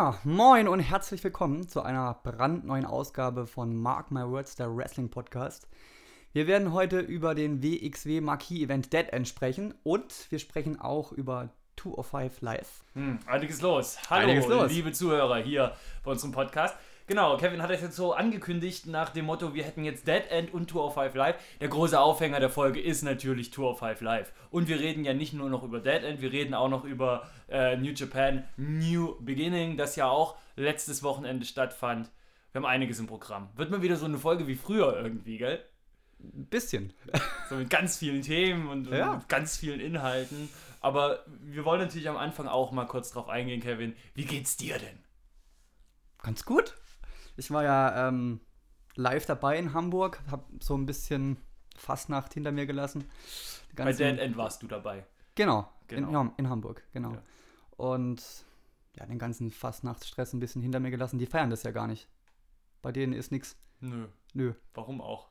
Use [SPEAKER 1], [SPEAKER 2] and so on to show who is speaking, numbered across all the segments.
[SPEAKER 1] Ja, moin und herzlich willkommen zu einer brandneuen Ausgabe von Mark My Words, der Wrestling Podcast. Wir werden heute über den WXW Marquis Event Dead End sprechen und wir sprechen auch über 205 Live.
[SPEAKER 2] Hm, einiges los. Hallo,
[SPEAKER 1] Einiges los.
[SPEAKER 2] liebe Zuhörer hier bei unserem Podcast. Genau, Kevin hat es jetzt so angekündigt nach dem Motto, wir hätten jetzt Dead End und Tour of Five Live. Der große Aufhänger der Folge ist natürlich Tour of Five Live. Und wir reden ja nicht nur noch über Dead End, wir reden auch noch über äh, New Japan New Beginning, das ja auch letztes Wochenende stattfand. Wir haben einiges im Programm. Wird mal wieder so eine Folge wie früher irgendwie, gell?
[SPEAKER 1] Ein bisschen.
[SPEAKER 2] So mit ganz vielen Themen und, und
[SPEAKER 1] Ja.
[SPEAKER 2] mit ganz vielen Inhalten. Aber wir wollen natürlich am Anfang auch mal kurz drauf eingehen, Kevin. Wie geht's dir denn?
[SPEAKER 1] Ganz gut. Ich war ja ähm, live dabei in Hamburg, habe so ein bisschen Fastnacht hinter mir gelassen.
[SPEAKER 2] Bei Dead End warst du dabei.
[SPEAKER 1] Genau,
[SPEAKER 2] Genau.
[SPEAKER 1] In, in Hamburg, genau.
[SPEAKER 2] Ja.
[SPEAKER 1] Und ja, den ganzen Fastnachtsstress ein bisschen hinter mir gelassen. Die feiern das ja gar nicht. Bei denen ist nichts.
[SPEAKER 2] Nö,
[SPEAKER 1] Nö.
[SPEAKER 2] warum auch?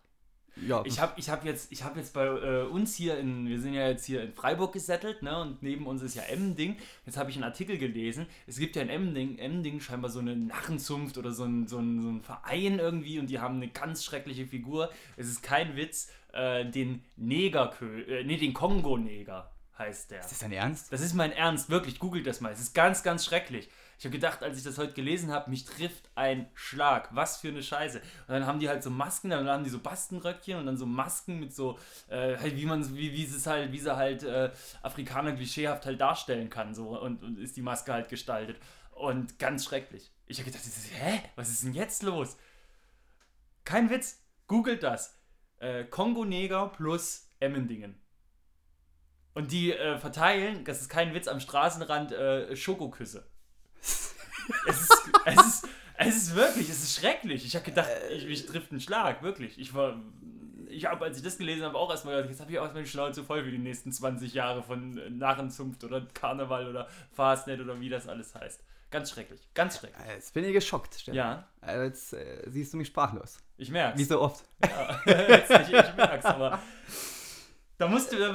[SPEAKER 1] Ja,
[SPEAKER 2] Ich habe ich hab jetzt, ich hab jetzt bei äh, uns hier in, wir sind ja jetzt hier in Freiburg gesettelt, ne? Und neben uns ist ja Emmending. Jetzt habe ich einen Artikel gelesen. Es gibt ja in Emmending, Emmending scheinbar so eine Narrenzunft oder so ein, so, ein, so ein Verein irgendwie und die haben eine ganz schreckliche Figur. Es ist kein Witz, äh, den Negerkö, äh, nee, den Kongo-Neger heißt der.
[SPEAKER 1] ist das dein Ernst?
[SPEAKER 2] Das ist mein Ernst, wirklich, googelt das mal. Es ist ganz, ganz schrecklich. Ich habe gedacht, als ich das heute gelesen habe, mich trifft ein Schlag. Was für eine Scheiße. Und dann haben die halt so Masken, dann haben die so Bastenröckchen und dann so Masken mit so, äh, halt wie man, wie, wie es halt, wie sie halt äh, Afrikaner klischeehaft halt darstellen kann. So und, und ist die Maske halt gestaltet. Und ganz schrecklich. Ich habe gedacht, hä? Was ist denn jetzt los? Kein Witz, googelt das. Äh, Kongo-Neger plus Emmendingen. Und die äh, verteilen, das ist kein Witz, am Straßenrand äh, Schokoküsse. Es, ist, es, ist, es ist wirklich, es ist schrecklich. Ich habe gedacht, ich, mich trifft ein Schlag, wirklich. Ich war, ich habe, als ich das gelesen habe, auch erstmal gedacht, jetzt habe ich auch erstmal die Schnauze voll für die nächsten 20 Jahre von äh, Narrenzunft oder Karneval oder Fastnet oder wie das alles heißt. Ganz schrecklich, ganz schrecklich.
[SPEAKER 1] Äh, Jetzt bin ich geschockt, Stefan.
[SPEAKER 2] Ja,
[SPEAKER 1] Äh, Jetzt äh, siehst du mich sprachlos.
[SPEAKER 2] ich merke
[SPEAKER 1] Wie so oft.
[SPEAKER 2] Ja, jetzt nicht, ich merk's, aber da musst du, da,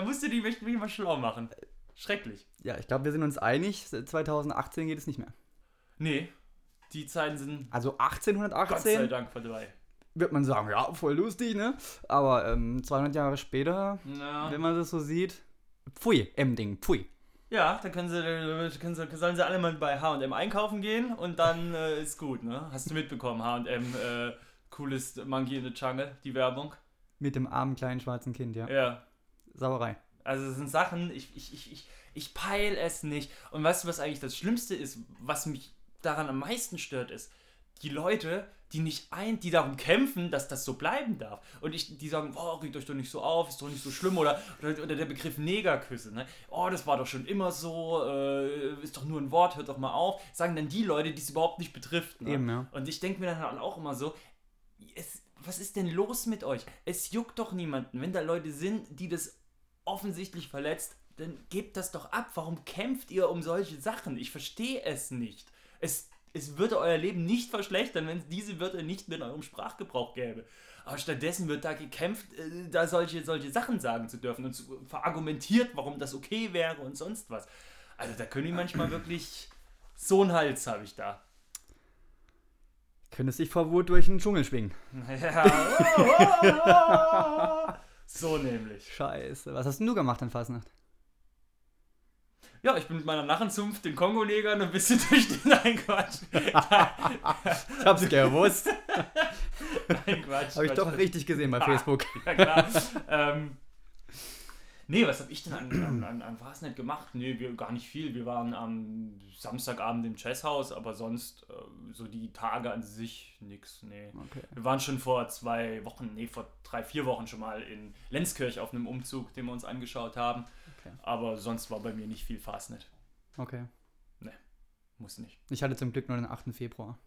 [SPEAKER 2] da musst du die mich, mich mal schlau machen. Schrecklich.
[SPEAKER 1] Ja, ich glaube, wir sind uns einig. 2018 geht es nicht mehr.
[SPEAKER 2] Nee, die Zeiten sind
[SPEAKER 1] Also
[SPEAKER 2] Gott sei
[SPEAKER 1] 1818
[SPEAKER 2] Dank vorbei.
[SPEAKER 1] wird man sagen, ja, voll lustig, ne? Aber ähm, 200 Jahre später,
[SPEAKER 2] Ja,
[SPEAKER 1] wenn man das so sieht, pfui, M-Ding, pfui.
[SPEAKER 2] ja dann können sie, können sie, sollen sie alle mal bei H&M einkaufen gehen und dann äh, ist gut, ne? Hast du mitbekommen, H&M, äh, cooles Monkey in the Jungle, die Werbung?
[SPEAKER 1] Mit dem armen kleinen schwarzen Kind, ja.
[SPEAKER 2] Ja,
[SPEAKER 1] Sauerei.
[SPEAKER 2] Also es sind Sachen, ich, ich, ich, ich, ich peil es nicht. Und weißt du, was eigentlich das Schlimmste ist, was mich daran am meisten stört, ist, die Leute, die nicht ein, die darum kämpfen, dass das so bleiben darf. Und ich, die sagen, oh, regt euch doch nicht so auf, ist doch nicht so schlimm. Oder, oder, oder der Begriff Negerküsse, ne? Oh, das war doch schon immer so, äh, ist doch nur ein Wort, hört doch mal auf. Sagen dann die Leute, die es überhaupt nicht betrifft. Ne?
[SPEAKER 1] Eben, ja.
[SPEAKER 2] Und ich denke mir dann halt auch immer so, es, was ist denn los mit euch? Es juckt doch niemanden. Wenn da Leute sind, die das offensichtlich verletzt, dann gebt das doch ab. Warum kämpft ihr um solche Sachen? Ich verstehe es nicht. Es, es würde euer Leben nicht verschlechtern, wenn es diese Wörter nicht in eurem Sprachgebrauch gäbe. Aber stattdessen wird da gekämpft, äh, da solche, solche Sachen sagen zu dürfen und zu, verargumentiert, warum das okay wäre und sonst was. Also da können die manchmal wirklich so einen Hals habe ich da.
[SPEAKER 1] Könntest dich vor Wut durch den Dschungel schwingen.
[SPEAKER 2] Ja. So nämlich.
[SPEAKER 1] Scheiße. Was hast denn du gemacht an Fasnacht?
[SPEAKER 2] Ja, ich bin mit meiner Narrenzunft den Kongo-Negern ein bisschen durch den Nein, Quatsch.
[SPEAKER 1] Ich hab's gewusst.
[SPEAKER 2] Nein, Quatsch.
[SPEAKER 1] Hab ich
[SPEAKER 2] Quatsch,
[SPEAKER 1] doch richtig gesehen bei
[SPEAKER 2] Ah.
[SPEAKER 1] Facebook.
[SPEAKER 2] Ja, klar. ähm, nee, was habe ich denn an, an, an, an Fastnet gemacht? Nee, wir, gar nicht viel. Wir waren am Samstagabend im Jazzhaus, aber sonst äh, so die Tage an sich nix. Nee.
[SPEAKER 1] Okay.
[SPEAKER 2] Wir waren schon vor zwei Wochen, nee, vor drei, vier Wochen schon mal in Lenzkirch auf einem Umzug, den wir uns angeschaut haben.
[SPEAKER 1] Okay.
[SPEAKER 2] Aber sonst war bei mir nicht viel Fastnet.
[SPEAKER 1] Okay.
[SPEAKER 2] Muss nicht.
[SPEAKER 1] Ich hatte zum Glück nur den 8. Februar.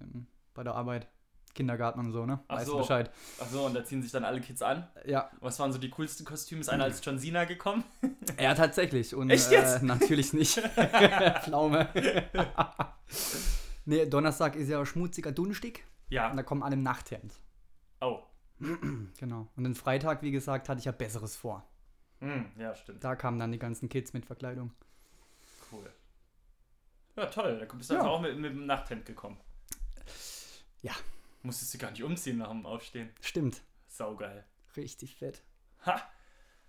[SPEAKER 1] Ähm, Bei der Arbeit. Kindergarten und so, ne?
[SPEAKER 2] Ach
[SPEAKER 1] Weißt
[SPEAKER 2] so.
[SPEAKER 1] Bescheid.
[SPEAKER 2] Achso, und da ziehen sich dann alle Kids an.
[SPEAKER 1] Ja,
[SPEAKER 2] Was waren so die coolsten Kostüme? Ist einer als John Cena gekommen?
[SPEAKER 1] ja, tatsächlich. Und,
[SPEAKER 2] Echt jetzt?
[SPEAKER 1] Äh, natürlich nicht. Pflaume. nee, Donnerstag ist ja schmutziger Dunstig.
[SPEAKER 2] Ja.
[SPEAKER 1] Und da kommen alle im Nachthemd.
[SPEAKER 2] Oh.
[SPEAKER 1] Genau. Und den Freitag, wie gesagt, hatte ich ja Besseres vor.
[SPEAKER 2] Hm, ja, stimmt.
[SPEAKER 1] Da kamen dann die ganzen Kids mit Verkleidung.
[SPEAKER 2] Cool. Ja, toll. Da bist du
[SPEAKER 1] Ja.
[SPEAKER 2] also auch mit, mit dem Nachthemd gekommen.
[SPEAKER 1] Ja.
[SPEAKER 2] Musstest du gar nicht umziehen nach dem Aufstehen.
[SPEAKER 1] Stimmt.
[SPEAKER 2] Saugeil.
[SPEAKER 1] Richtig fett.
[SPEAKER 2] Ha!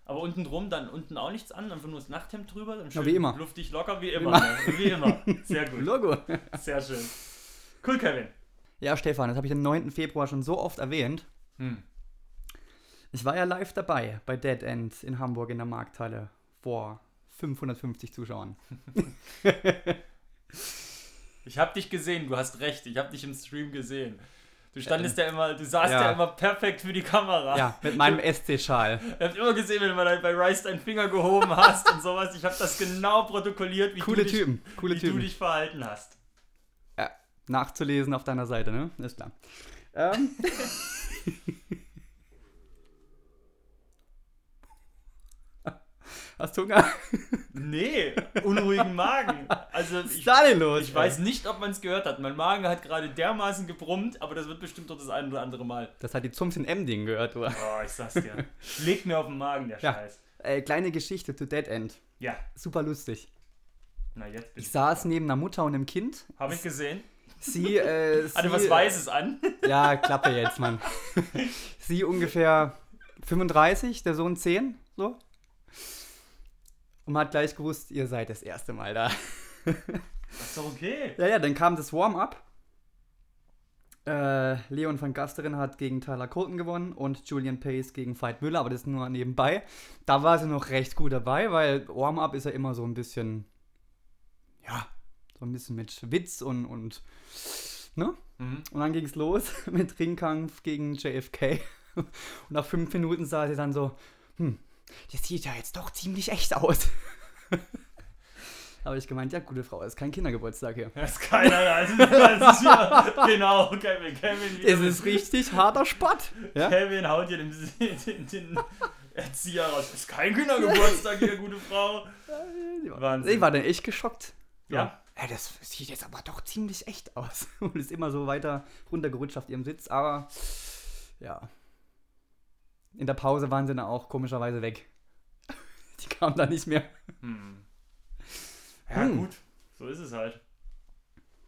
[SPEAKER 2] Aber unten drum dann unten auch nichts an, einfach nur das Nachthemd drüber. Dann
[SPEAKER 1] Ja, wie immer.
[SPEAKER 2] Luftig locker, wie immer.
[SPEAKER 1] immer.
[SPEAKER 2] Ne? Wie immer. Sehr gut.
[SPEAKER 1] Logo.
[SPEAKER 2] Sehr schön. Cool, Kevin.
[SPEAKER 1] Ja, Stefan, das habe ich am 9. Februar schon so oft erwähnt.
[SPEAKER 2] Hm.
[SPEAKER 1] Ich war ja live dabei bei Dead End in Hamburg in der Markthalle vor 550 Zuschauern.
[SPEAKER 2] Ich habe dich gesehen, du hast recht. Ich habe dich im Stream gesehen. Du standest ja immer, du saßt ja.
[SPEAKER 1] Ja.
[SPEAKER 2] immer perfekt für die Kamera.
[SPEAKER 1] Ja, mit meinem SC-Schal.
[SPEAKER 2] Ihr habt immer gesehen, wenn du bei Rice deinen Finger gehoben hast und sowas. Ich habe das genau protokolliert, wie,
[SPEAKER 1] Coole
[SPEAKER 2] du, dich,
[SPEAKER 1] Typen, coole
[SPEAKER 2] wie
[SPEAKER 1] Typen.
[SPEAKER 2] du dich verhalten hast.
[SPEAKER 1] Ja, nachzulesen auf deiner Seite, ne? Ist klar. Ähm. Hast du Hunger?
[SPEAKER 2] Nee, unruhigen Magen. Also
[SPEAKER 1] Was ist
[SPEAKER 2] ich,
[SPEAKER 1] da denn los?
[SPEAKER 2] ich weiß nicht, ob man es gehört hat. Mein Magen hat gerade dermaßen gebrummt, aber das wird bestimmt doch das ein oder andere Mal.
[SPEAKER 1] Das hat die Zums in M-Ding gehört, oder?
[SPEAKER 2] Oh, ich sag's dir. Schlägt mir auf den Magen, der
[SPEAKER 1] Ja.
[SPEAKER 2] Scheiß.
[SPEAKER 1] Äh, kleine Geschichte zu Dead End.
[SPEAKER 2] Ja,
[SPEAKER 1] Super lustig.
[SPEAKER 2] na jetzt bin
[SPEAKER 1] Ich saß neben einer Mutter und einem Kind.
[SPEAKER 2] Habe ich gesehen.
[SPEAKER 1] Sie, äh, sie,
[SPEAKER 2] Hatte was Weißes an.
[SPEAKER 1] Ja, Klappe jetzt, Mann. Sie ungefähr 35, der Sohn 10, so. Und man hat gleich gewusst, ihr seid das erste Mal da.
[SPEAKER 2] ist doch okay.
[SPEAKER 1] Ja, ja, dann kam das Warm-up. Äh, Leon van Gasteren hat gegen Tyler Colton gewonnen und Julian Pace gegen Veit Müller, aber das nur nebenbei. Da war sie noch recht gut dabei, weil Warm-up ist ja immer so ein bisschen, ja, so ein bisschen mit Witz und, und ne?
[SPEAKER 2] Mhm.
[SPEAKER 1] Und dann ging es los mit Ringkampf gegen JFK. Und nach fünf Minuten sah sie dann so, hm, das sieht ja jetzt doch ziemlich echt aus. Habe ich gemeint, ja, gute Frau, ist kein Kindergeburtstag hier.
[SPEAKER 2] Das ist keiner, also das ist ja, genau, Kevin, Kevin,
[SPEAKER 1] Es ist richtig harter Spott. Ja?
[SPEAKER 2] Kevin haut dir den, den, den Erzieher raus. Das ist kein Kindergeburtstag hier, gute Frau. Wahnsinn.
[SPEAKER 1] Ich war dann echt geschockt.
[SPEAKER 2] Ja.
[SPEAKER 1] Ja, das sieht jetzt aber doch ziemlich echt aus. Und ist immer so weiter runtergerutscht auf ihrem Sitz, aber ja. In der Pause waren sie dann auch komischerweise weg. Die kamen da nicht mehr.
[SPEAKER 2] Hm. Ja,
[SPEAKER 1] Hm.
[SPEAKER 2] gut, so ist es halt.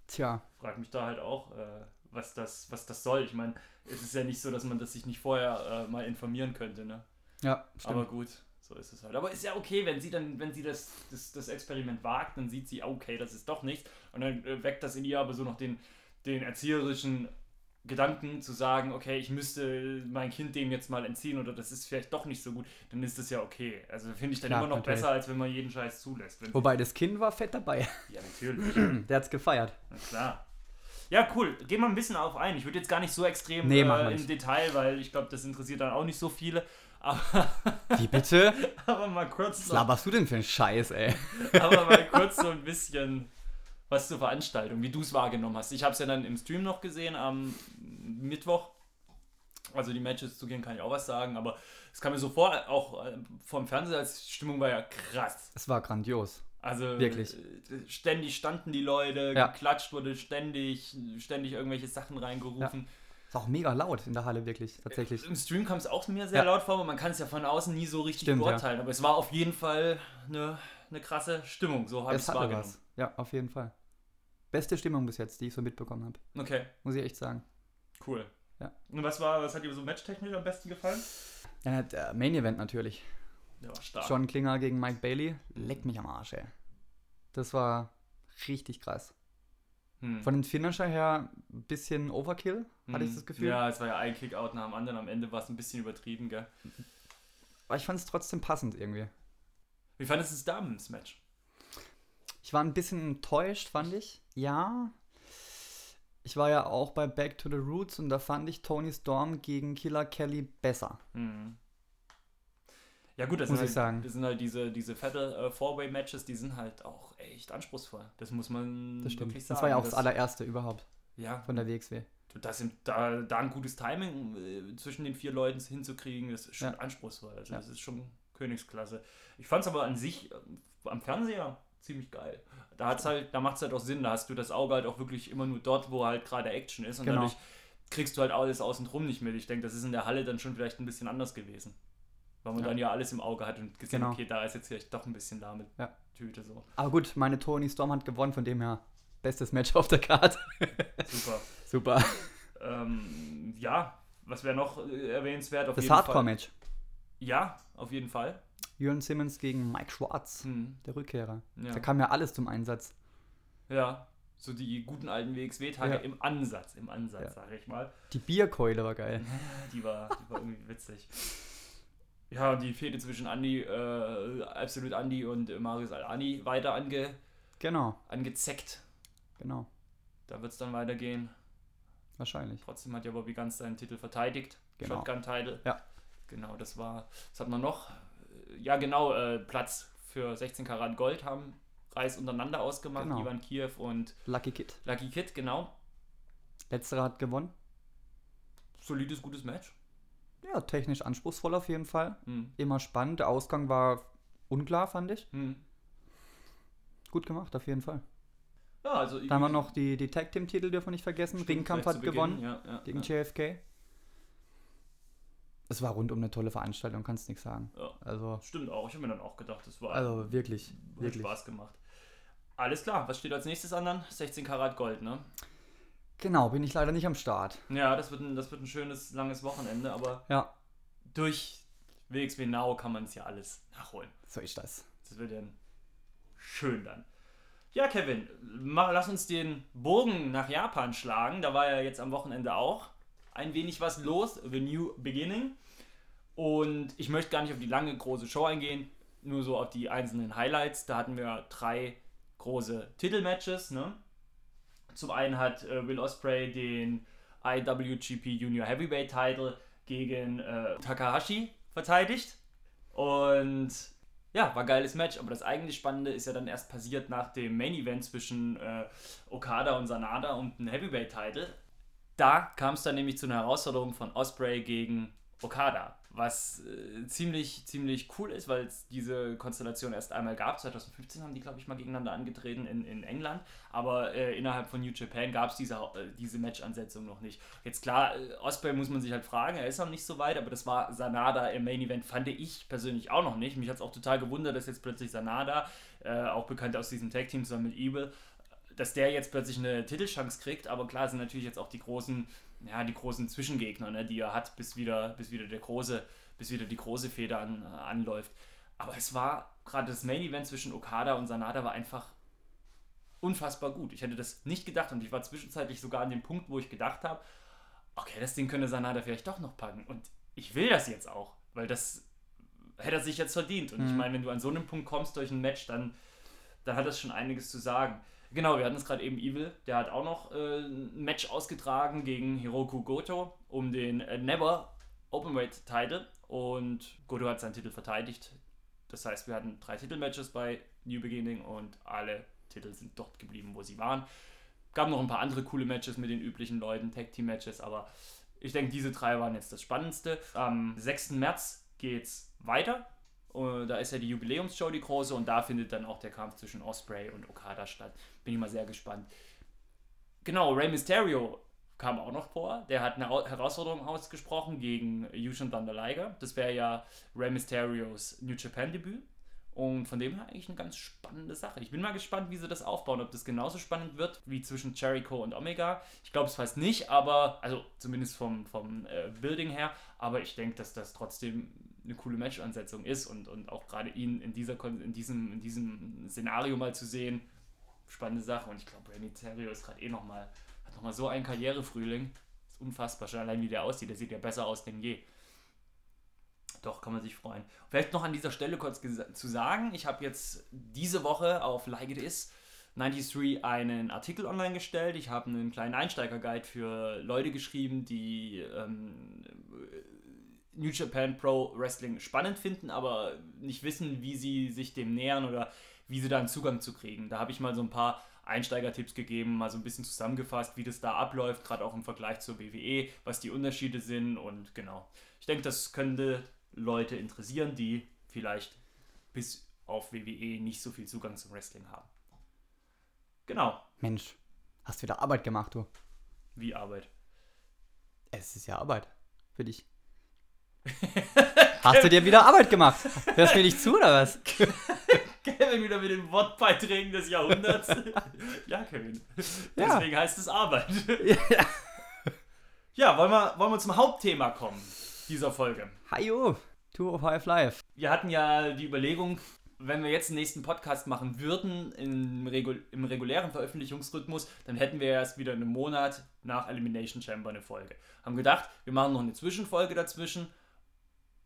[SPEAKER 1] Tja,
[SPEAKER 2] Frag mich da halt auch, äh, was, das, was das soll. Ich meine, es ist ja nicht so, dass man das sich nicht vorher äh, mal informieren könnte, ne?
[SPEAKER 1] ja, stimmt.
[SPEAKER 2] Aber gut, so ist es halt. Aber ist ja okay, wenn sie dann, wenn sie das, das, das Experiment wagt, dann sieht sie, okay, das ist doch nichts. Und dann äh, weckt das in ihr aber so noch den, den erzieherischen Gedanken zu sagen, okay, ich müsste mein Kind dem jetzt mal entziehen oder das ist vielleicht doch nicht so gut, dann ist das ja okay. Also finde ich dann
[SPEAKER 1] Klar,
[SPEAKER 2] immer noch
[SPEAKER 1] natürlich.
[SPEAKER 2] besser, als wenn man jeden Scheiß zulässt. Wenn
[SPEAKER 1] Wobei das Kind war fett dabei.
[SPEAKER 2] ja, natürlich.
[SPEAKER 1] Der hat's gefeiert.
[SPEAKER 2] Na klar. Ja, cool. Gehen wir ein bisschen auf ein. Ich würde jetzt gar nicht so extrem
[SPEAKER 1] Nee,
[SPEAKER 2] äh, im. Detail, weil ich glaube, das interessiert dann auch nicht so viele. Aber,
[SPEAKER 1] Wie bitte?
[SPEAKER 2] aber mal kurz
[SPEAKER 1] Was laberst du denn für einen Scheiß, ey?
[SPEAKER 2] aber mal kurz so ein bisschen was zur Veranstaltung, wie du es wahrgenommen hast. Ich habe es ja dann im Stream noch gesehen am Mittwoch. Also die Matches zu gehen kann ich auch was sagen, aber es kam mir so vor, auch äh, vom Fernseher, als die Stimmung war ja krass.
[SPEAKER 1] Es war grandios.
[SPEAKER 2] Also
[SPEAKER 1] Wirklich.
[SPEAKER 2] äh, ständig standen die Leute,
[SPEAKER 1] Ja.
[SPEAKER 2] geklatscht wurde ständig, ständig irgendwelche Sachen reingerufen.
[SPEAKER 1] Ist auch mega laut in der Halle, wirklich, tatsächlich.
[SPEAKER 2] Im Stream kam es auch mir sehr
[SPEAKER 1] Ja.
[SPEAKER 2] laut vor, aber man kann es ja von außen nie so richtig
[SPEAKER 1] Stimmt, ja.
[SPEAKER 2] beurteilen. Aber es war auf jeden Fall eine, eine krasse Stimmung, so habe ich
[SPEAKER 1] Es
[SPEAKER 2] wahrgenommen.
[SPEAKER 1] was. Ja, auf jeden Fall. Beste Stimmung bis jetzt, die ich so mitbekommen habe.
[SPEAKER 2] Okay,
[SPEAKER 1] Muss ich echt sagen.
[SPEAKER 2] cool.
[SPEAKER 1] Ja.
[SPEAKER 2] Und was war, was hat dir so matchtechnisch am besten gefallen?
[SPEAKER 1] Ja, der Main Event natürlich.
[SPEAKER 2] Der war stark.
[SPEAKER 1] John Klinger gegen Mike Bailey. Leck mich am Arsch, ey. Das war richtig krass.
[SPEAKER 2] Hm.
[SPEAKER 1] Von den Finisher her ein bisschen Overkill, hatte ich
[SPEAKER 2] Hm.
[SPEAKER 1] das Gefühl.
[SPEAKER 2] Ja, es war ja ein Kickout nach dem anderen. Am Ende war es ein bisschen übertrieben, gell?
[SPEAKER 1] Aber ich fand es trotzdem passend irgendwie.
[SPEAKER 2] Wie fandest du das Damen-Match?
[SPEAKER 1] Ich war ein bisschen enttäuscht, fand ich. Ja. Ich war ja auch bei Back to the Roots und da fand ich Tony Storm gegen Killer Kelly besser.
[SPEAKER 2] Hm. Ja gut, das
[SPEAKER 1] Muss
[SPEAKER 2] sind,
[SPEAKER 1] ich
[SPEAKER 2] halt,
[SPEAKER 1] sagen.
[SPEAKER 2] das sind halt diese, diese fette äh, Four-Way-Matches, die sind halt auch echt anspruchsvoll. Das muss man
[SPEAKER 1] Das stimmt.
[SPEAKER 2] wirklich sagen.
[SPEAKER 1] Das war ja auch das allererste überhaupt
[SPEAKER 2] ja,
[SPEAKER 1] von der WXW.
[SPEAKER 2] das sind, da, da ein gutes Timing äh, zwischen den vier Leuten hinzukriegen, das ist schon
[SPEAKER 1] Ja.
[SPEAKER 2] anspruchsvoll. Also
[SPEAKER 1] Ja.
[SPEAKER 2] das ist schon Königsklasse. Ich fand es aber an sich äh, am Fernseher ziemlich geil. Da hat's halt, da macht es halt auch Sinn, da hast du das Auge halt auch wirklich immer nur dort, wo halt gerade Action ist und
[SPEAKER 1] Genau.
[SPEAKER 2] dadurch kriegst du halt alles außen drum nicht mit. Ich denke, das ist in der Halle dann schon vielleicht ein bisschen anders gewesen. Weil man
[SPEAKER 1] Ja.
[SPEAKER 2] dann ja alles im Auge hat und gesehen,
[SPEAKER 1] Genau.
[SPEAKER 2] okay, da ist jetzt vielleicht doch ein bisschen da mit
[SPEAKER 1] Ja.
[SPEAKER 2] Tüte so.
[SPEAKER 1] Aber gut, meine Tony Storm hat gewonnen, von dem her bestes Match auf der Karte.
[SPEAKER 2] Super.
[SPEAKER 1] Super.
[SPEAKER 2] Ähm, ja, was wäre noch äh, erwähnenswert? Auf
[SPEAKER 1] Das
[SPEAKER 2] jeden Fall.
[SPEAKER 1] Hardcore-Match.
[SPEAKER 2] Ja, auf jeden Fall.
[SPEAKER 1] Jürgen Simmons gegen Mike Schwartz,
[SPEAKER 2] Hm.
[SPEAKER 1] der Rückkehrer.
[SPEAKER 2] Ja.
[SPEAKER 1] Da kam ja alles zum Einsatz.
[SPEAKER 2] ja, so die guten alten WXW-Tage
[SPEAKER 1] Ja.
[SPEAKER 2] im Ansatz, im Ansatz,
[SPEAKER 1] Ja.
[SPEAKER 2] sage ich mal.
[SPEAKER 1] Die Bierkeule war geil.
[SPEAKER 2] Die war, die war irgendwie witzig. Ja, und die Fehde zwischen Andy, äh, Absolute Andy und äh, Marius Al-Ani weiter ange,
[SPEAKER 1] Genau,
[SPEAKER 2] angezeckt.
[SPEAKER 1] genau.
[SPEAKER 2] Da wird es dann weitergehen.
[SPEAKER 1] Wahrscheinlich.
[SPEAKER 2] Trotzdem hat ja Bobby Ganz seinen Titel verteidigt.
[SPEAKER 1] Genau.
[SPEAKER 2] Shotgun-Title.
[SPEAKER 1] Ja.
[SPEAKER 2] Genau, das war. Was hat man noch? Ja, genau, äh, Platz für 16 Karat Gold haben Reis untereinander ausgemacht.
[SPEAKER 1] Genau.
[SPEAKER 2] Ivan Kiev und
[SPEAKER 1] Lucky Kid.
[SPEAKER 2] Lucky Kid, genau.
[SPEAKER 1] Letzterer hat gewonnen.
[SPEAKER 2] Solides, gutes Match.
[SPEAKER 1] Ja, technisch anspruchsvoll auf jeden Fall.
[SPEAKER 2] Hm.
[SPEAKER 1] Immer spannend. Der Ausgang war unklar, fand ich.
[SPEAKER 2] Hm.
[SPEAKER 1] Gut gemacht, auf jeden Fall.
[SPEAKER 2] Ja, also
[SPEAKER 1] Da haben wir noch die, die Tag Team Titel, dürfen wir nicht vergessen.
[SPEAKER 2] Stimmt,
[SPEAKER 1] Ringkampf hat
[SPEAKER 2] Beginn,
[SPEAKER 1] gewonnen
[SPEAKER 2] Ja, ja,
[SPEAKER 1] gegen. JFK. Es war rundum eine tolle Veranstaltung, kannst nichts sagen.
[SPEAKER 2] ja.
[SPEAKER 1] Also,
[SPEAKER 2] Stimmt auch. Ich habe mir dann auch gedacht, das war
[SPEAKER 1] also wirklich, wirklich.
[SPEAKER 2] Spaß gemacht. Alles klar, was steht als nächstes an dann? 16 Karat Gold, ne?
[SPEAKER 1] Genau, bin ich leider nicht am Start.
[SPEAKER 2] Ja, das wird ein, das wird ein schönes, langes Wochenende, aber
[SPEAKER 1] Ja,
[SPEAKER 2] durch WXW Now kann man es ja alles nachholen.
[SPEAKER 1] so ist das.
[SPEAKER 2] Das wird dann schön dann. Ja, Kevin, mal, lass uns den Bogen nach Japan schlagen. Da war ja jetzt am Wochenende auch ein wenig was los. The New Beginning. Und ich möchte gar nicht auf die lange, große Show eingehen, nur so auf die einzelnen Highlights. Da hatten wir drei große Titelmatches. Ne? Zum einen hat äh, Will Ospreay den IWGP Junior Heavyweight Title gegen äh, Takahashi verteidigt. Und ja, war ein geiles Match, aber das eigentlich Spannende ist ja dann erst passiert nach dem Main Event zwischen äh, Okada und Sanada und einem Heavyweight Title. Da kam es dann nämlich zu einer Herausforderung von Osprey gegen Okada, was äh, ziemlich, ziemlich cool ist, weil es diese Konstellation erst einmal gab. 2015 haben die, glaube ich, mal gegeneinander angetreten in, in England, aber äh, innerhalb von New Japan gab es diese, äh, diese Match-Ansetzung noch nicht. Jetzt klar, äh, Osprey muss man sich halt fragen, er ist noch nicht so weit, aber das war Sanada im Main Event, fand ich persönlich auch noch nicht. Mich hat es auch total gewundert, dass jetzt plötzlich Sanada, äh, auch bekannt aus diesem Tag-Team zusammen mit Evil, dass der jetzt plötzlich eine Titelchance kriegt, aber klar sind natürlich jetzt auch die großen, ja, die großen Zwischengegner, ne, die er hat, bis wieder, bis wieder der große, bis wieder die große Feder an, äh, anläuft. Aber es war gerade das Main Event zwischen Okada und Sanada war einfach unfassbar gut. Ich hätte das nicht gedacht und ich war zwischenzeitlich sogar an dem Punkt, wo ich gedacht habe, okay, das Ding könnte Sanada vielleicht doch noch packen. Und ich will das jetzt auch, weil das hätte er sich jetzt verdient. Und ich
[SPEAKER 1] Mhm.
[SPEAKER 2] meine, wenn du an so einem Punkt kommst durch ein Match, dann, dann hat das schon einiges zu sagen. Genau, wir hatten es gerade eben Evil, der hat auch noch äh, ein Match ausgetragen gegen Hiroku Goto um den äh, Never Openweight Title und Goto hat seinen Titel verteidigt. Das heißt, wir hatten drei Titelmatches bei New Beginning und alle Titel sind dort geblieben, wo sie waren. Gab noch ein paar andere coole Matches mit den üblichen Leuten, Tag Team Matches, aber ich denke, diese drei waren jetzt das Spannendste. Am 6. März geht's weiter. Und da ist ja die Jubiläumsshow, die große, und da findet dann auch der Kampf zwischen Osprey und Okada statt. Bin ich mal sehr gespannt. Genau, Rey Mysterio kam auch noch vor. Der hat eine Au- Herausforderung ausgesprochen gegen Yushin Thunder Liger. Das wäre ja Rey Mysterios New Japan Debüt. Und von dem her eigentlich eine ganz spannende Sache. Ich bin mal gespannt, wie sie das aufbauen, ob das genauso spannend wird wie zwischen Jericho und Omega. Ich glaube es fast nicht, aber, also zumindest vom, vom äh, Building her, aber ich denke, dass das trotzdem eine coole Match-Ansetzung ist und, und auch gerade ihn in, dieser, in, diesem, in diesem Szenario mal zu sehen, spannende Sache. Und ich glaube, Rey Mysterio ist gerade eh nochmal, hat nochmal so einen Karrierefrühling. Ist unfassbar, schon allein wie der aussieht. Der sieht ja besser aus denn je. Doch, kann man sich freuen. Vielleicht noch an dieser Stelle kurz zu sagen, ich habe jetzt diese Woche auf Like It Is 93 einen Artikel online gestellt. Ich habe einen kleinen Einsteiger-Guide für Leute geschrieben, die ähm, New Japan Pro Wrestling spannend finden, aber nicht wissen, wie sie sich dem nähern oder wie sie da einen Zugang zu kriegen. Da habe ich mal so ein paar Einsteigertipps gegeben, mal so ein bisschen zusammengefasst, wie das da abläuft, gerade auch im Vergleich zur WWE, was die Unterschiede sind und genau. Ich denke, das könnte Leute interessieren, die vielleicht bis auf WWE nicht so viel Zugang zum Wrestling haben. Genau,
[SPEAKER 1] Mensch, hast wieder Arbeit gemacht, du.
[SPEAKER 2] wie Arbeit.
[SPEAKER 1] Es ist ja Arbeit für dich. hast du dir wieder Arbeit gemacht? Hörst du mir nicht zu oder was?
[SPEAKER 2] Kevin, wieder mit den Wortbeiträgen des Jahrhunderts. ja, Kevin. Deswegen ja. heißt es Arbeit. ja. ja, wollen wir, wollen wir zum Hauptthema kommen dieser Folge.
[SPEAKER 1] Hajo, Tour of Half Life.
[SPEAKER 2] Wir hatten ja die Überlegung, wenn wir jetzt den nächsten Podcast machen würden im, Regul im regulären Veröffentlichungsrhythmus, dann hätten wir erst wieder einen Monat nach Elimination Chamber eine Folge. Haben gedacht, wir machen noch eine Zwischenfolge dazwischen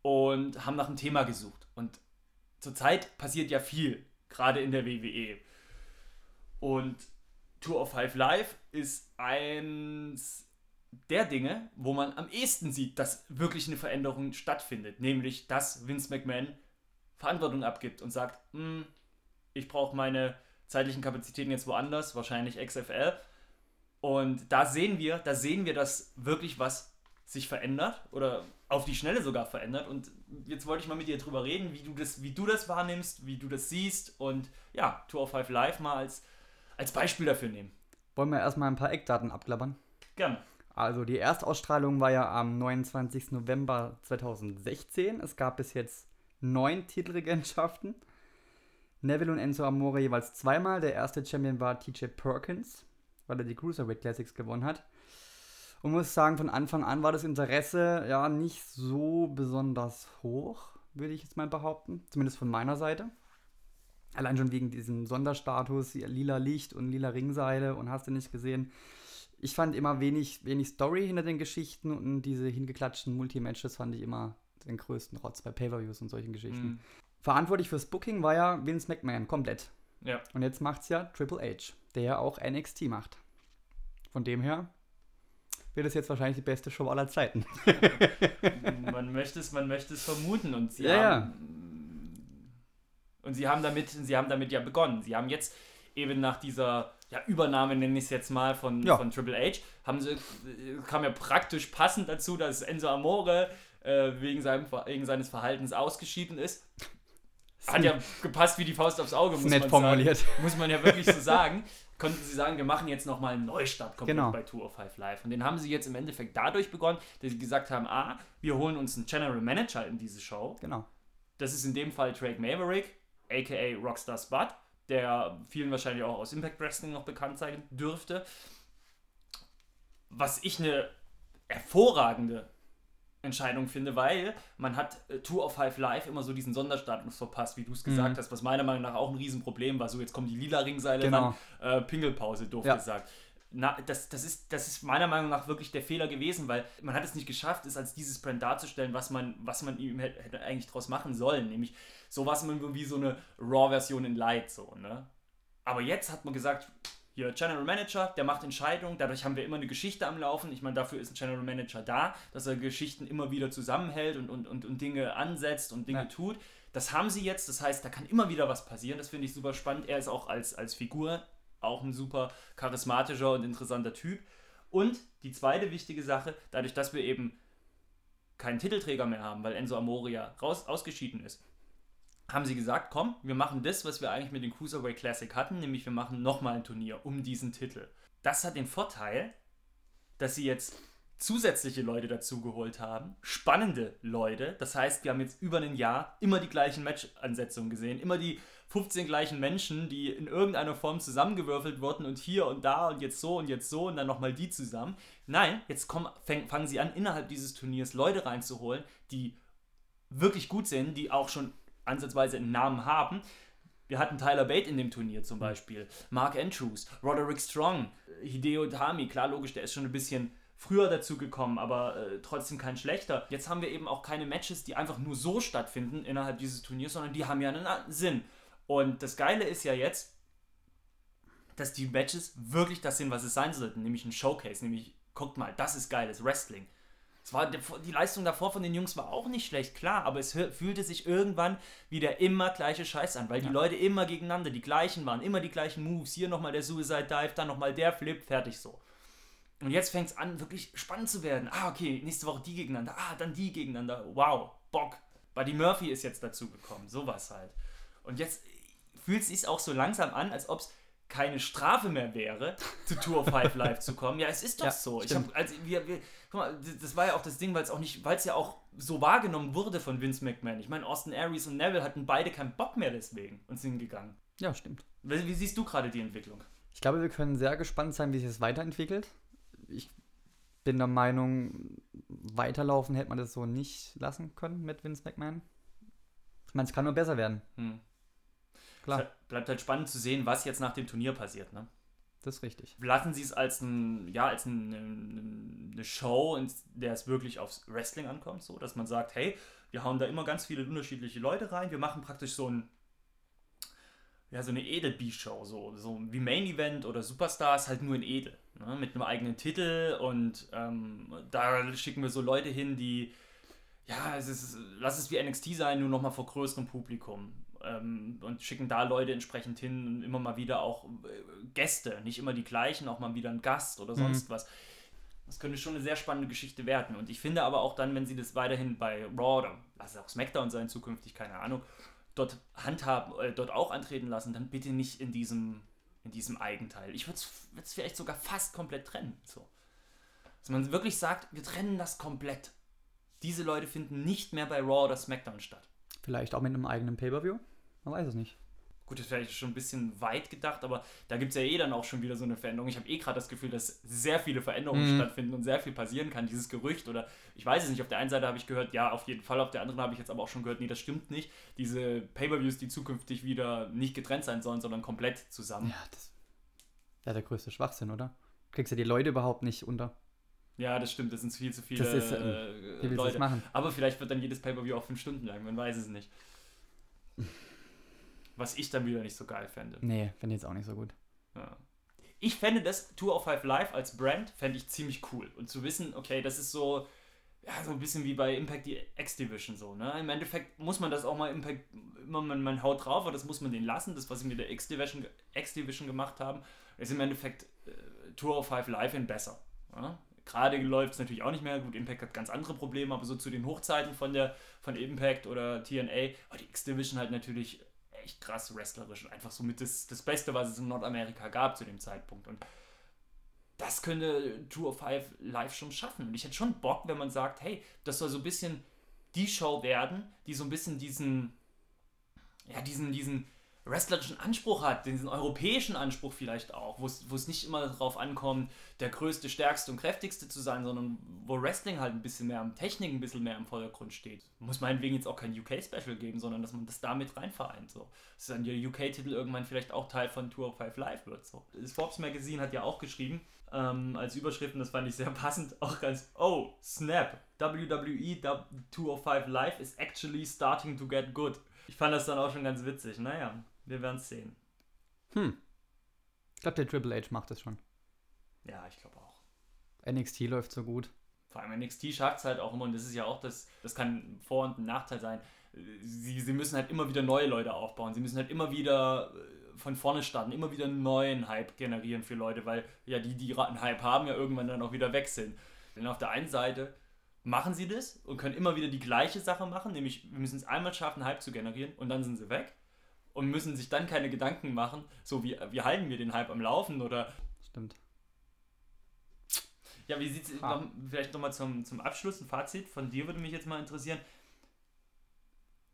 [SPEAKER 2] und haben nach einem Thema gesucht. Und zurzeit passiert ja viel, gerade in der WWE. Und Tour of Five Live ist eins der Dinge, wo man am ehesten sieht, dass wirklich eine Veränderung stattfindet. Nämlich, dass Vince McMahon Verantwortung abgibt und sagt, hm, ich brauche meine zeitlichen Kapazitäten jetzt woanders, wahrscheinlich XFL. Und da sehen wir, da sehen wir, dass wirklich was sich verändert oder auf die Schnelle sogar verändert. Und jetzt wollte ich mal mit dir drüber reden, wie du das, wie du das wahrnimmst, wie du das siehst und ja, Tour of Five Live mal als, als Beispiel dafür nehmen.
[SPEAKER 1] Wollen wir erstmal ein paar Eckdaten abklappern?
[SPEAKER 2] Gerne.
[SPEAKER 1] Also die Erstausstrahlung war ja am 29. November 2016. Es gab bis jetzt neun Titelregentschaften. Neville und Enzo Amore jeweils zweimal. Der erste Champion war TJ Perkins, weil er die Cruiserweight Classics gewonnen hat. Und muss sagen, von Anfang an war das Interesse ja nicht so besonders hoch, würde ich jetzt mal behaupten. Zumindest von meiner Seite. Allein schon wegen diesem Sonderstatus, lila Licht und lila Ringseile und hast du nicht gesehen. Ich fand immer wenig, wenig Story hinter den Geschichten und diese hingeklatschten Multi-Matches fand ich immer den größten Rotz bei Pay-Per-Views und solchen Geschichten. Mhm. Verantwortlich fürs Booking war ja Vince McMahon, komplett.
[SPEAKER 2] Ja.
[SPEAKER 1] Und jetzt macht es ja Triple H, der ja auch NXT macht. Von dem her wird es jetzt wahrscheinlich die beste Show aller Zeiten.
[SPEAKER 2] man, möchte es, man möchte es vermuten und sie
[SPEAKER 1] ja,
[SPEAKER 2] haben. Ja. Und sie haben damit, sie haben damit ja begonnen. Sie haben jetzt eben nach dieser ja, Übernahme, nenne ich es jetzt mal, von, ja. von Triple H, haben sie, kam ja praktisch passend dazu, dass Enzo Amore äh, wegen, seinem, wegen seines Verhaltens ausgeschieden ist. Hat ja gepasst wie die Faust aufs Auge,
[SPEAKER 1] muss Nett man formuliert.
[SPEAKER 2] sagen. Muss man ja wirklich so sagen. Konnten sie sagen, wir machen jetzt nochmal einen Neustart komplett
[SPEAKER 1] genau.
[SPEAKER 2] bei Tour of Five Live. Und den haben sie jetzt im Endeffekt dadurch begonnen, dass sie gesagt haben, ah, wir holen uns einen General Manager in diese Show.
[SPEAKER 1] Genau.
[SPEAKER 2] Das ist in dem Fall Drake Maverick, aka Rockstar Spud, der vielen wahrscheinlich auch aus Impact Wrestling noch bekannt sein dürfte. Was ich eine hervorragende Entscheidung finde, weil man hat äh, Tour of Five Live immer so diesen Sonderstatus verpasst, wie du es gesagt mhm. hast, was meiner Meinung nach auch ein Riesenproblem war. So, jetzt kommen die lila Ringseile
[SPEAKER 1] genau.
[SPEAKER 2] ran, äh, Pingelpause, doof ja. gesagt. Na, das, das, ist, das ist meiner Meinung nach wirklich der Fehler gewesen, weil man hat es nicht geschafft, es als dieses Brand darzustellen, was man, was man ihm hätte, hätte eigentlich draus machen sollen. Nämlich sowas wie so eine Raw-Version in Light. So, ne? Aber jetzt hat man gesagt, hier General Manager, der macht Entscheidungen, dadurch haben wir immer eine Geschichte am Laufen. Ich meine, dafür ist ein General Manager da, dass er Geschichten immer wieder zusammenhält und, und, und, und Dinge ansetzt und Dinge ja. tut. Das haben sie jetzt, das heißt, da kann immer wieder was passieren. Das finde ich super spannend. Er ist auch als, als Figur auch ein super charismatischer und interessanter Typ. Und die zweite wichtige Sache, dadurch, dass wir eben keinen Titelträger mehr haben, weil Enzo Amoria raus, ausgeschieden ist, haben sie gesagt, komm, wir machen das, was wir eigentlich mit dem Cruiserweight Classic hatten, nämlich wir machen nochmal ein Turnier um diesen Titel. Das hat den Vorteil, dass sie jetzt zusätzliche Leute dazugeholt haben, spannende Leute. Das heißt, wir haben jetzt über ein Jahr immer die gleichen Match-Ansetzungen gesehen, immer die 15 gleichen Menschen, die in irgendeiner Form zusammengewürfelt wurden und hier und da und jetzt so und jetzt so und dann nochmal die zusammen. Nein, jetzt kommen, fang, fangen sie an, innerhalb dieses Turniers Leute reinzuholen, die wirklich gut sind, die auch schon ansatzweise einen Namen haben. Wir hatten Tyler Bate in dem Turnier zum Beispiel, Mark Andrews, Roderick Strong, Hideo Tami, klar, logisch, der ist schon ein bisschen früher dazu gekommen, aber äh, trotzdem kein schlechter. Jetzt haben wir eben auch keine Matches, die einfach nur so stattfinden innerhalb dieses Turniers, sondern die haben ja einen Sinn. Und das Geile ist ja jetzt, dass die Matches wirklich das sind, was es sein sollten, nämlich ein Showcase, nämlich, guckt mal, das ist geiles Wrestling. Es war, die Leistung davor von den Jungs war auch nicht schlecht, klar, aber es fühlte sich irgendwann wieder immer gleiche Scheiß an, weil die Leute immer gegeneinander die gleichen waren, immer die gleichen Moves. Hier nochmal der Suicide Dive, dann nochmal der Flip, fertig so. Und jetzt fängt es an, wirklich spannend zu werden. Ah, okay, nächste Woche die gegeneinander, ah, dann die gegeneinander. Wow, Bock. Buddy Murphy ist jetzt dazu gekommen, sowas halt. Und jetzt fühlt es sich auch so langsam an, als ob es keine Strafe mehr wäre, zu Tour of Five Live zu kommen. Ja, es ist doch
[SPEAKER 1] Ja,
[SPEAKER 2] so. Ich hab, also, wir, wir, guck mal, das- das war ja auch das Ding, weil es auch nicht, weil es ja auch so wahrgenommen wurde von Vince McMahon. Ich meine, Austin Aries und Neville hatten beide keinen Bock mehr deswegen und sind gegangen.
[SPEAKER 1] Ja, stimmt.
[SPEAKER 2] Wie, wie siehst du gerade die Entwicklung?
[SPEAKER 1] Ich glaube, wir können sehr gespannt sein, wie sich das weiterentwickelt. Ich bin der Meinung, weiterlaufen hätte man das so nicht lassen können mit Vince McMahon. Ich meine, es kann nur besser werden.
[SPEAKER 2] Hm.
[SPEAKER 1] Klar,
[SPEAKER 2] Es bleibt halt spannend zu sehen, was jetzt nach dem Turnier passiert. Ne?
[SPEAKER 1] das ist richtig.
[SPEAKER 2] Lassen sie es als, ein, ja, als ein, eine Show, in der es wirklich aufs Wrestling ankommt, so dass man sagt, hey, wir hauen da immer ganz viele unterschiedliche Leute rein, wir machen praktisch so ein ja, so eine Edel-B-Show, so, so wie Main Event oder Superstars, halt nur in Edel, ne? mit einem eigenen Titel und ähm, da schicken wir so Leute hin, die, ja, es ist, lass es wie NXT sein, nur nochmal vor größerem Publikum ähm, und schicken da Leute entsprechend hin und immer mal wieder auch äh, Gäste, nicht immer die gleichen, auch mal wieder ein Gast oder sonst was. Das könnte schon eine sehr spannende Geschichte werden. Und ich finde aber auch dann, wenn sie das weiterhin bei Raw oder lass es auch SmackDown sein, zukünftig, keine Ahnung, dort handhaben, äh, dort auch antreten lassen, dann bitte nicht in diesem, in diesem Eigenteil. Ich würde es vielleicht sogar fast komplett trennen. So. Dass man wirklich sagt, wir trennen das komplett. Diese Leute finden nicht mehr bei Raw oder SmackDown statt.
[SPEAKER 1] Vielleicht auch mit einem eigenen Pay-Per-View? Man weiß es nicht.
[SPEAKER 2] Gut, das ist vielleicht schon ein bisschen weit gedacht, aber da gibt es ja eh dann auch schon wieder so eine Veränderung. Ich habe eh gerade das Gefühl, dass sehr viele Veränderungen
[SPEAKER 1] Mhm.
[SPEAKER 2] stattfinden und sehr viel passieren kann. Dieses Gerücht oder ich weiß es nicht. Auf der einen Seite habe ich gehört, ja, auf jeden Fall. Auf der anderen habe ich jetzt aber auch schon gehört, nee, das stimmt nicht. Diese Pay-Per-Views, die zukünftig wieder nicht getrennt sein sollen, sondern komplett zusammen.
[SPEAKER 1] Ja, das wäre der größte Schwachsinn, oder? Kriegst du die Leute überhaupt nicht unter.
[SPEAKER 2] Ja, das stimmt. Das sind viel zu viele
[SPEAKER 1] Das ist, ähm,
[SPEAKER 2] äh,
[SPEAKER 1] du das
[SPEAKER 2] Leute.
[SPEAKER 1] machen?
[SPEAKER 2] Aber vielleicht wird dann jedes Pay-Per-View auch fünf Stunden lang. Man weiß es nicht. Was ich dann wieder nicht so geil fände.
[SPEAKER 1] Nee, finde ich jetzt auch nicht so gut.
[SPEAKER 2] Ja. Ich fände das Tour of Five Live als Brand fände ich ziemlich cool. Und zu wissen, okay, das ist so, ja, so ein bisschen wie bei Impact die X-Division so, ne? Im Endeffekt muss man das auch mal Impact, immer man, man haut drauf, aber das muss man den lassen. Das, was sie mit der X-Division X-Division gemacht haben, ist im Endeffekt äh, Tour of Five Live in besser. Ja? Gerade läuft es natürlich auch nicht mehr. Gut, Impact hat ganz andere Probleme, aber so zu den Hochzeiten von der von Impact oder TNA war die X-Division halt natürlich echt krass wrestlerisch und einfach somit das, das Beste, was es in Nordamerika gab zu dem Zeitpunkt. Und das könnte Tour of Five live schon schaffen. Und ich hätte schon Bock, wenn man sagt, hey, das soll so ein bisschen die Show werden, die so ein bisschen diesen, ja, diesen, diesen wrestlerischen Anspruch hat, diesen europäischen Anspruch vielleicht auch, wo es nicht immer darauf ankommt, der größte, stärkste und kräftigste zu sein, sondern wo Wrestling halt ein bisschen mehr am Technik, ein bisschen mehr im Vordergrund steht. Muss meinetwegen jetzt auch kein UK-Special geben, sondern dass man das damit rein vereint. So. Dass dann der UK-Titel irgendwann vielleicht auch Teil von Tour of Five Live wird. So. Das Forbes Magazine hat ja auch geschrieben, ähm, als Überschrift, und das fand ich sehr passend, auch ganz, oh, snap, WWE Tour of Five Live is actually starting to get good. Ich fand das dann auch schon ganz witzig. Naja, wir werden es sehen.
[SPEAKER 1] Hm. Ich glaube, der Triple H macht das schon.
[SPEAKER 2] Ja, ich glaube auch.
[SPEAKER 1] NXT läuft so gut.
[SPEAKER 2] Vor allem NXT schafft es halt auch immer, und das ist ja auch das, das kann Vor- und ein Nachteil sein. Sie, sie müssen halt immer wieder neue Leute aufbauen. Sie müssen halt immer wieder äh, von vorne starten, immer wieder einen neuen Hype generieren für Leute, weil ja die, die einen Hype haben, ja irgendwann dann auch wieder weg sind. Denn auf der einen Seite machen sie das und können immer wieder die gleiche Sache machen, nämlich wir müssen es einmal schaffen, Hype zu generieren und dann sind sie weg und müssen sich dann keine Gedanken machen, so wie, wie halten wir den Hype am Laufen oder
[SPEAKER 1] Stimmt.
[SPEAKER 2] ja, wie sieht's
[SPEAKER 1] Ah.
[SPEAKER 2] noch, vielleicht nochmal zum, zum Abschluss, ein Fazit von dir würde mich jetzt mal interessieren.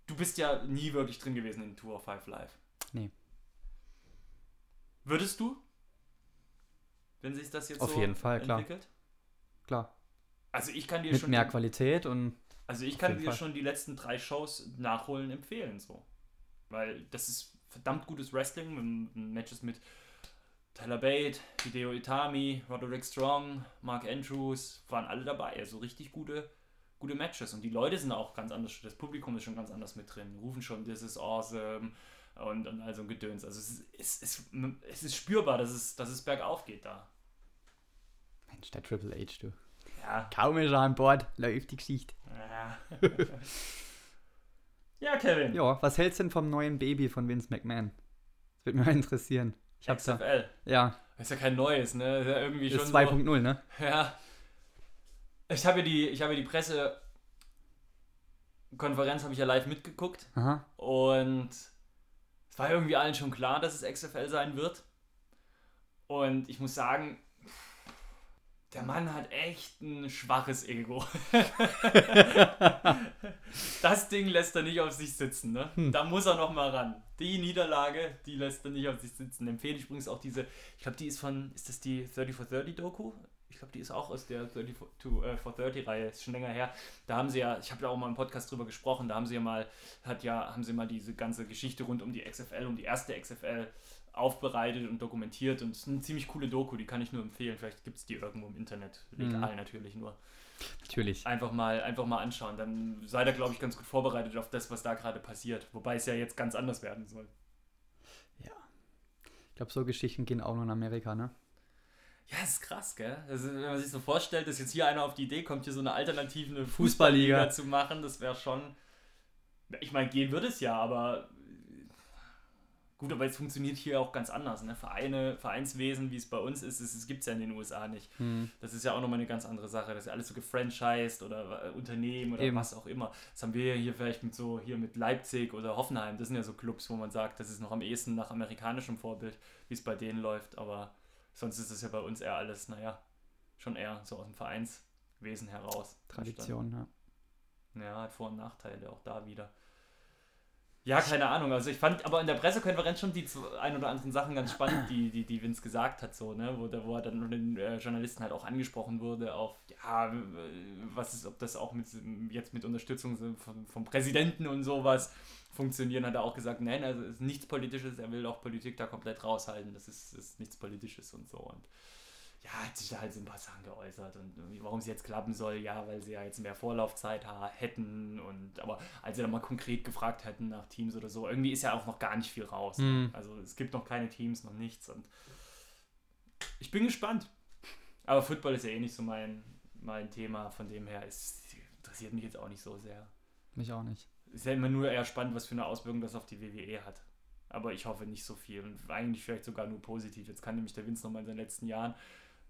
[SPEAKER 2] Du bist ja nie wirklich drin gewesen in Tour of Five Live.
[SPEAKER 1] Nee.
[SPEAKER 2] Würdest du? Wenn sich das jetzt
[SPEAKER 1] Auf
[SPEAKER 2] so
[SPEAKER 1] jeden Fall, klar.
[SPEAKER 2] entwickelt?
[SPEAKER 1] Klar.
[SPEAKER 2] Also ich kann dir
[SPEAKER 1] Mit
[SPEAKER 2] schon
[SPEAKER 1] mehr
[SPEAKER 2] die,
[SPEAKER 1] Qualität und
[SPEAKER 2] also ich kann dir
[SPEAKER 1] Fall.
[SPEAKER 2] schon die letzten drei Shows nachholen empfehlen so. Weil das ist verdammt gutes Wrestling Matches mit Tyler Bate, Hideo Itami, Roderick Strong, Mark Andrews, waren alle dabei. Also richtig gute, gute Matches. Und die Leute sind auch ganz anders. Das Publikum ist schon ganz anders mit drin. Rufen schon, this is awesome und, und all so ein Gedöns. Also es ist, es, ist, es ist spürbar, dass es, dass es bergauf geht da.
[SPEAKER 1] Mensch, der Triple H, du.
[SPEAKER 2] Ja.
[SPEAKER 1] Kaum ist er an Bord, läuft die Geschichte.
[SPEAKER 2] Ja, ja Kevin.
[SPEAKER 1] Ja, was hältst du denn vom neuen Baby von Vince McMahon? Das würde mich mal interessieren. Ich hab's da.
[SPEAKER 2] XFL.
[SPEAKER 1] Ja,
[SPEAKER 2] Ist ja kein neues, ne? Ist ja irgendwie
[SPEAKER 1] ist
[SPEAKER 2] schon so,
[SPEAKER 1] 2.0, ne?
[SPEAKER 2] Ja. Ich habe ja die, ich habe ja die Pressekonferenz habe ich ja live mitgeguckt
[SPEAKER 1] Aha.
[SPEAKER 2] und es war irgendwie allen schon klar, dass es XFL sein wird. Und ich muss sagen, der Mann hat echt ein schwaches Ego. das Ding lässt er nicht auf sich sitzen. Ne? Hm. Da muss er noch mal ran. Die Niederlage, die lässt er nicht auf sich sitzen. Empfehle ich übrigens auch diese, ich glaube, die ist von, ist das die 30 for 30 Doku? Ich glaube, die ist auch aus der 30 for, to, uh, for 30 Reihe, ist schon länger her. Da haben sie ja, ich habe da auch mal im Podcast drüber gesprochen, da haben sie ja mal, hat ja, haben sie mal diese ganze Geschichte rund um die XFL, um die erste XFL aufbereitet und dokumentiert und es ist eine ziemlich coole Doku, die kann ich nur empfehlen. Vielleicht gibt es die irgendwo im Internet, legal mhm. natürlich nur.
[SPEAKER 1] Natürlich.
[SPEAKER 2] Einfach mal, einfach mal anschauen. Dann seid ihr, glaube ich, ganz gut vorbereitet auf das, was da gerade passiert. Wobei es ja jetzt ganz anders werden soll.
[SPEAKER 1] Ja. Ich glaube, so Geschichten gehen auch nur in Amerika, ne?
[SPEAKER 2] Ja, das ist krass, gell? Also, wenn man sich so vorstellt, dass jetzt hier einer auf die Idee kommt, hier so eine alternative
[SPEAKER 1] Fußballliga, Fußballliga
[SPEAKER 2] zu machen, das wäre schon. Ich meine, gehen würde es ja, aber Gut, aber es funktioniert hier auch ganz anders. Ne? Vereine, Vereinswesen, wie es bei uns ist, es, gibt es ja in den USA nicht. Hm. Das ist ja auch nochmal eine ganz andere Sache. Das ist ja alles so gefranchised oder äh, Unternehmen oder Eben. was auch immer. Das haben wir hier vielleicht mit so, hier mit Leipzig oder Hoffenheim. Das sind ja so Clubs, wo man sagt, das ist noch am ehesten nach amerikanischem Vorbild, wie es bei denen läuft. Aber sonst ist es ja bei uns eher alles, naja, schon eher so aus dem Vereinswesen heraus.
[SPEAKER 1] Tradition, ja.
[SPEAKER 2] Ja, hat Vor- und Nachteile auch da wieder. Ja, keine Ahnung. Also ich fand aber in der Pressekonferenz schon die ein oder anderen Sachen ganz spannend, die, die, die Vince gesagt hat, so, ne? wo, wo er dann den äh, Journalisten halt auch angesprochen wurde auf, ja, was ist, ob das auch mit jetzt mit Unterstützung von, vom Präsidenten und sowas funktionieren, hat er auch gesagt, nein, also ist nichts Politisches, er will auch Politik da komplett raushalten, das ist, ist nichts Politisches und so. Und ja, hat sich da halt so ein paar Sachen geäußert und warum es jetzt klappen soll, ja, weil sie ja jetzt mehr Vorlaufzeit hätten und aber als sie dann mal konkret gefragt hätten nach Teams oder so, irgendwie ist ja auch noch gar nicht viel raus. Mhm. Also es gibt noch keine Teams, noch nichts und ich bin gespannt. Aber Football ist ja eh nicht so mein, mein Thema, von dem her es interessiert mich jetzt auch nicht so sehr.
[SPEAKER 1] Mich auch nicht.
[SPEAKER 2] Ist ja immer nur eher spannend, was für eine Auswirkung das auf die WWE hat. Aber ich hoffe nicht so viel und eigentlich vielleicht sogar nur positiv. Jetzt kann nämlich der Vince nochmal in seinen letzten Jahren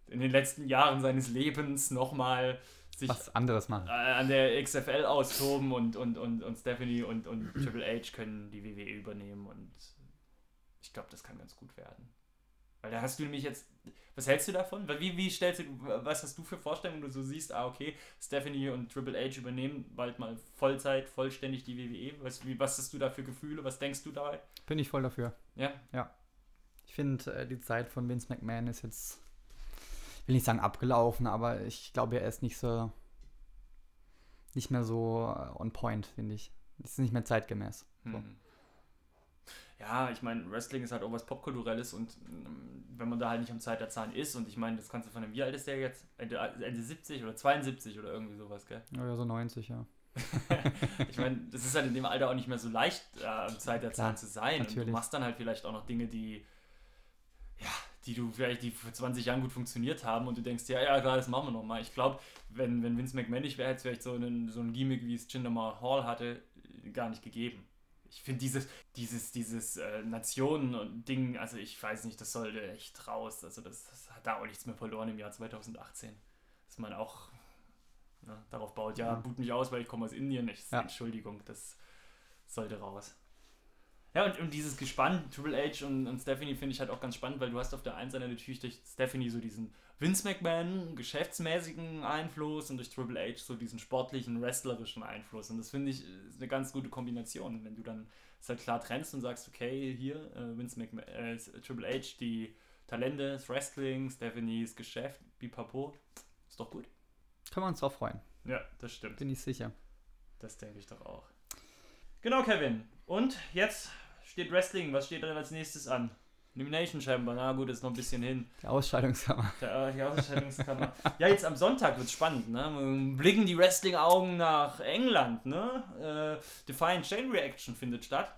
[SPEAKER 2] in den letzten Jahren seines Lebens nochmal sich
[SPEAKER 1] was anderes machen. Äh,
[SPEAKER 2] an der XFL austoben und, und, und, und Stephanie und, und Triple H können die WWE übernehmen und ich glaube, das kann ganz gut werden. Weil da hast du nämlich jetzt, was hältst du davon? Wie, wie stellst du, was hast du für Vorstellungen, wenn du so siehst, ah, okay, Stephanie und Triple H übernehmen bald mal Vollzeit, vollständig die WWE? Was, wie, was hast du da für Gefühle? Was denkst du dabei?
[SPEAKER 1] Bin ich voll dafür.
[SPEAKER 2] Ja?
[SPEAKER 1] Ja. Ich finde, äh, die Zeit von Vince McMahon ist jetzt will nicht sagen abgelaufen, aber ich glaube, er ist nicht so, nicht mehr so äh, on point, finde ich. Ist nicht mehr zeitgemäß. So. Hm.
[SPEAKER 2] Ja, ich meine, Wrestling ist halt auch was Popkulturelles und ähm, wenn man da halt nicht am Zeit der Zahlen ist und ich meine, das kannst du von dem, wie alt ist der jetzt? Ende, Ende 70 oder 72 oder irgendwie sowas, gell?
[SPEAKER 1] Ja, so 90, ja.
[SPEAKER 2] ich meine, das ist halt in dem Alter auch nicht mehr so leicht, äh, am Zeit der Zahlen zu sein. Natürlich. Und du machst dann halt vielleicht auch noch Dinge, die ja, die du vielleicht die vor 20 Jahren gut funktioniert haben und du denkst, ja, ja, klar, das machen wir nochmal. Ich glaube, wenn, wenn Vince McMahon nicht wäre, hätte es vielleicht so, einen, so ein Gimmick, wie es Jinder Mahal Hall hatte, gar nicht gegeben. Ich finde dieses, dieses, dieses äh, Nationen und Ding, also ich weiß nicht, das sollte echt raus. Also das, das hat da auch nichts mehr verloren im Jahr 2018. Dass man auch ne, darauf baut, ja, boot mich aus, weil ich komme aus Indien. Ich, ja. Entschuldigung, das sollte raus. Ja, und, und dieses Gespann, Triple H und, und Stephanie finde ich halt auch ganz spannend, weil du hast auf der einen Seite natürlich durch Stephanie so diesen Vince McMahon geschäftsmäßigen Einfluss und durch Triple H so diesen sportlichen, wrestlerischen Einfluss. Und das finde ich ist eine ganz gute Kombination, wenn du dann es halt klar trennst und sagst, okay, hier äh, Vince McMahon, äh, Triple H, die Talente, das Wrestling, Stephanies Geschäft, Bipapo, ist doch gut.
[SPEAKER 1] Können wir uns drauf freuen.
[SPEAKER 2] Ja, das stimmt.
[SPEAKER 1] Bin ich sicher.
[SPEAKER 2] Das denke ich doch auch. Genau, Kevin. Und jetzt steht Wrestling. Was steht dann als nächstes an? Elimination Chamber, na gut, ist noch ein bisschen hin.
[SPEAKER 1] Die Ausscheidungskammer.
[SPEAKER 2] Der, äh, die Ausscheidungskammer. ja, jetzt am Sonntag wird es spannend, ne? Blicken die Wrestling-Augen nach England, ne? Äh, Defiant Chain Reaction findet statt.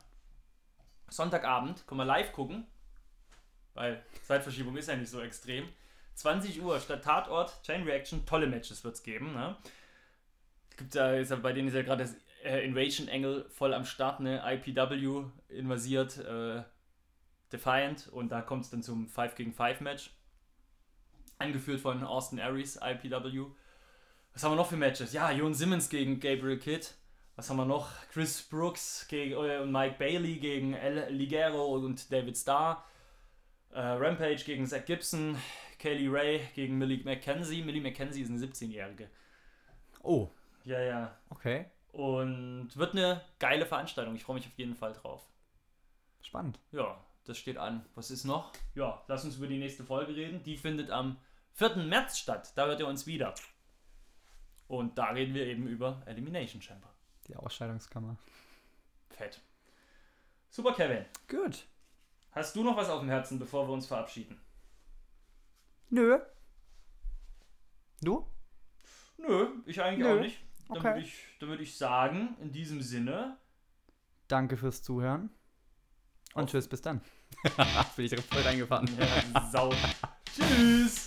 [SPEAKER 2] Sonntagabend, können wir live gucken. Weil Zeitverschiebung ist ja nicht so extrem. 20 Uhr statt Tatort, Chain Reaction, tolle Matches wird es geben, ne? Gibt ja, ist ja, bei denen ist ja gerade das äh, Invasion Angle voll am Start, ne? IPW invasiert äh, Defiant und da kommt es dann zum 5 gegen 5 Match. Angeführt von Austin Aries, IPW. Was haben wir noch für Matches? Ja, Jon Simmons gegen Gabriel Kidd. Was haben wir noch? Chris Brooks gegen, äh, und Mike Bailey gegen El Ligero und David Starr. Äh, Rampage gegen Zack Gibson, Kaylee Ray gegen Millie McKenzie. Millie McKenzie ist eine 17-Jährige.
[SPEAKER 1] Oh,
[SPEAKER 2] Ja, ja.
[SPEAKER 1] okay.
[SPEAKER 2] Und wird eine geile Veranstaltung. Ich freue mich auf jeden Fall drauf.
[SPEAKER 1] Spannend.
[SPEAKER 2] Ja, das steht an. Was ist noch? Ja, lass uns über die nächste Folge reden. Die findet am 4. März statt. Da hört ihr uns wieder. Und da reden wir eben über Elimination Chamber.
[SPEAKER 1] Die Ausscheidungskammer.
[SPEAKER 2] Fett. Super, Kevin.
[SPEAKER 1] Gut.
[SPEAKER 2] Hast du noch was auf dem Herzen, bevor wir uns verabschieden?
[SPEAKER 1] Nö. Du?
[SPEAKER 2] Nö, ich eigentlich
[SPEAKER 1] Nö.
[SPEAKER 2] auch nicht. Dann
[SPEAKER 1] Okay.
[SPEAKER 2] würde ich, dann würd ich sagen, in diesem Sinne,
[SPEAKER 1] Danke fürs Zuhören. Und
[SPEAKER 2] Auf-
[SPEAKER 1] tschüss, bis dann. Bin ich voll reingefahren.
[SPEAKER 2] ja, Sau. Tschüss.